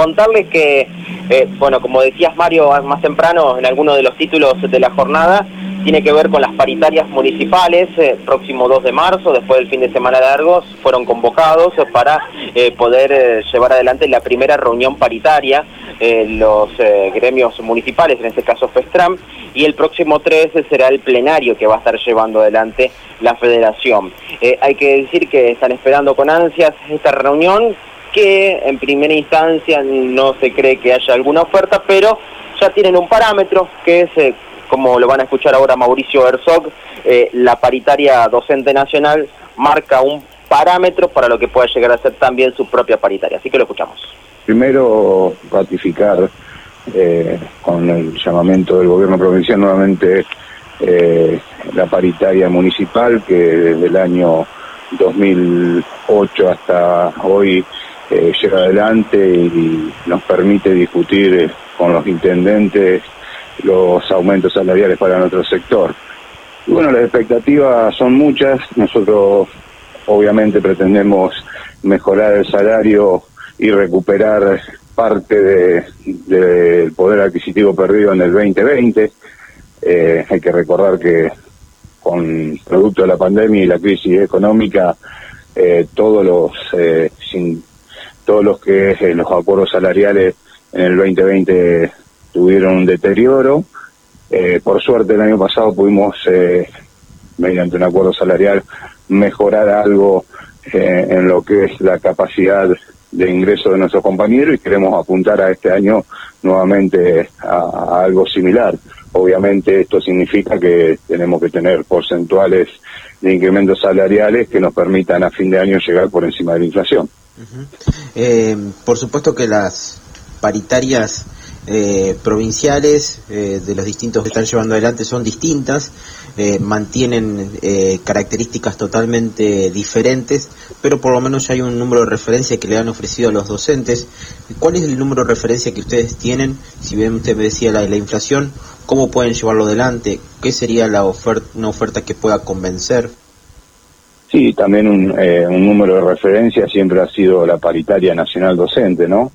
contarles que, eh, bueno, como decías Mario más temprano en alguno de los títulos de la jornada, tiene que ver con las paritarias municipales, eh, próximo 2 de marzo, después del fin de semana largos, fueron convocados para eh, poder llevar adelante la primera reunión paritaria, los gremios municipales, en este caso FESTRAM, y el próximo 3 será el plenario que va a estar llevando adelante la federación. hay que decir que están esperando con ansias esta reunión, que en primera instancia no se cree que haya alguna oferta, pero ya tienen un parámetro que es como lo van a escuchar ahora Mauricio Herzog, eh, la paritaria docente nacional marca un parámetro para lo que pueda llegar a ser también su propia paritaria. Así que lo escuchamos. Primero, ratificar eh, con el llamamiento del gobierno provincial nuevamente eh, la paritaria municipal que desde el año 2008 hasta hoy llega adelante y nos permite discutir con los intendentes los aumentos salariales para nuestro sector. Y bueno, las expectativas son muchas. Nosotros obviamente pretendemos mejorar el salario y recuperar parte del poder adquisitivo perdido en el 2020. Eh, hay que recordar que con producto de la pandemia y la crisis económica, eh, todos los eh, todos los que los acuerdos salariales en el 2020 tuvieron un deterioro. Eh, por suerte el año pasado pudimos, eh, mediante un acuerdo salarial, mejorar algo eh, en lo que es la capacidad de ingreso de nuestros compañeros y queremos apuntar a este año nuevamente a, algo similar. Obviamente esto significa que tenemos que tener porcentuales de incrementos salariales que nos permitan a fin de año llegar por encima de la inflación. Por supuesto que las paritarias eh, provinciales eh, de los distintos que están llevando adelante son distintas, eh, mantienen características totalmente diferentes, pero por lo menos ya hay un número de referencia que le han ofrecido a los docentes. ¿Cuál es el número de referencia que ustedes tienen? Si bien usted me decía la, la inflación, ¿cómo pueden llevarlo adelante? ¿Qué sería la oferta, una oferta que pueda convencer? Sí, también un, un número de referencia siempre ha sido la paritaria nacional docente, ¿no?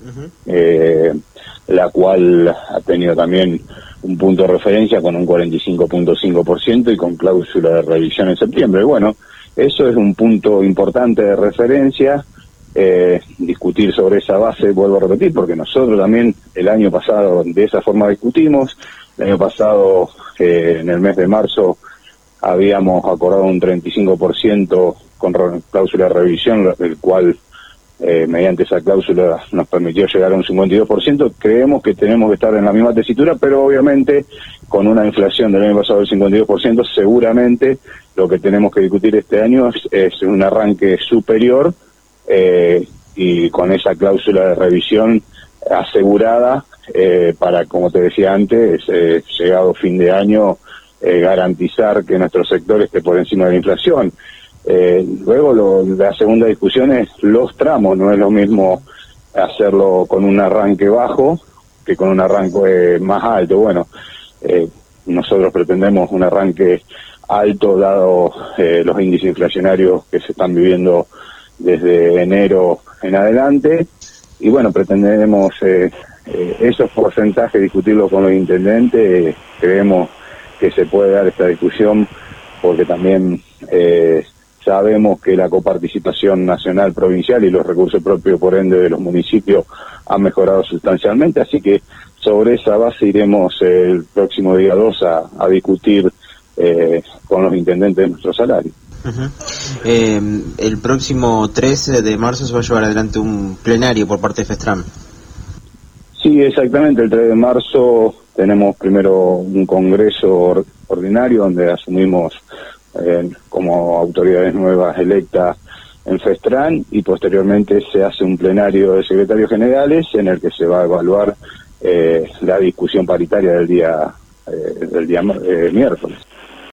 la cual ha tenido también un punto de referencia con un 45.5% y con cláusula de revisión en septiembre. Bueno, eso es un punto importante de referencia. Eh, discutir sobre esa base, vuelvo a repetir, porque nosotros también el año pasado de esa forma discutimos. El año pasado, eh, en el mes de marzo, habíamos acordado un 35% con cláusula de revisión, el cual eh, mediante esa cláusula nos permitió llegar a un 52%. Creemos que tenemos que estar en la misma tesitura, pero obviamente con una inflación del año pasado del 52%, seguramente lo que tenemos que discutir este año es, un arranque superior eh, y con esa cláusula de revisión asegurada eh, para, como te decía antes, llegado fin de año, garantizar que nuestro sector esté por encima de la inflación. Eh, luego la segunda discusión es los tramos, no es lo mismo hacerlo con un arranque bajo que con un arranque más alto. Bueno, eh, nosotros pretendemos un arranque alto dado eh, los índices inflacionarios que se están viviendo desde enero en adelante y bueno, pretendemos esos porcentajes discutirlos con los intendentes, creemos que se puede dar esta discusión porque también eh, Sabemos que la coparticipación nacional, provincial y los recursos propios, por ende, de los municipios han mejorado sustancialmente, así que sobre esa base iremos el próximo día 2 a, discutir eh, con los intendentes de nuestro salario. Eh, el próximo 13 de marzo se va a llevar adelante un plenario por parte de FESTRAM. Sí, exactamente. El 3 de marzo tenemos primero un congreso ordinario donde asumimos eh, como autoridades nuevas electas en FESTRAN y posteriormente se hace un plenario de secretarios generales en el que se va a evaluar eh, la discusión paritaria del día, eh, del día miércoles.